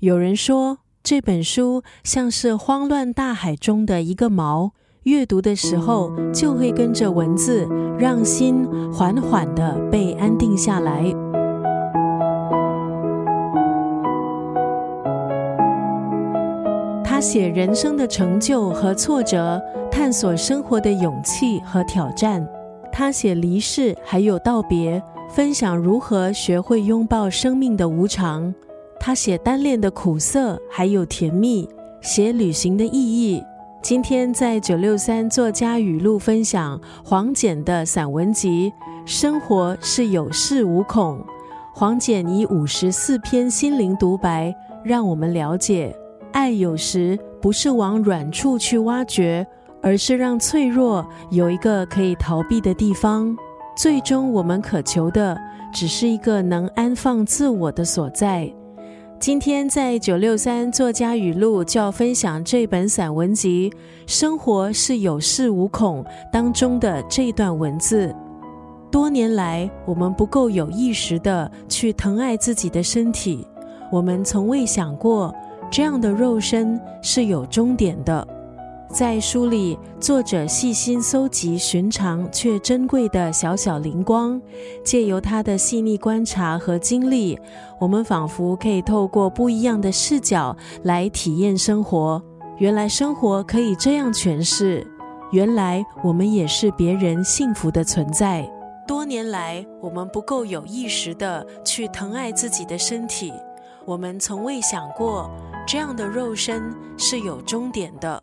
有人说这本书像是慌乱大海中的一个锚，阅读的时候就会跟着文字，让心缓缓的被安定下来。他写人生的成就和挫折，探索生活的勇气和挑战。他写离世还有道别，分享如何学会拥抱生命的无常。他写单恋的苦涩，还有甜蜜；写旅行的意义。今天在九六三作家语录分享黄简的散文集《生活是有恃无恐》。黄简以五十四篇心灵独白，让我们了解，爱有时不是往软处去挖掘，而是让脆弱有一个可以逃避的地方。最终，我们渴求的只是一个能安放自我的所在。今天在九六三作家语录就要分享这本散文集《生活是有恃无恐》当中的这段文字。多年来，我们不够有意识的去疼爱自己的身体，我们从未想过这样的肉身是有终点的。在书里，作者细心搜集寻常却珍贵的小小灵光，借由他的细腻观察和经历，我们仿佛可以透过不一样的视角来体验生活。原来生活可以这样诠释，原来我们也是别人幸福的存在。多年来，我们不够有意识的去疼爱自己的身体，我们从未想过这样的肉身是有终点的。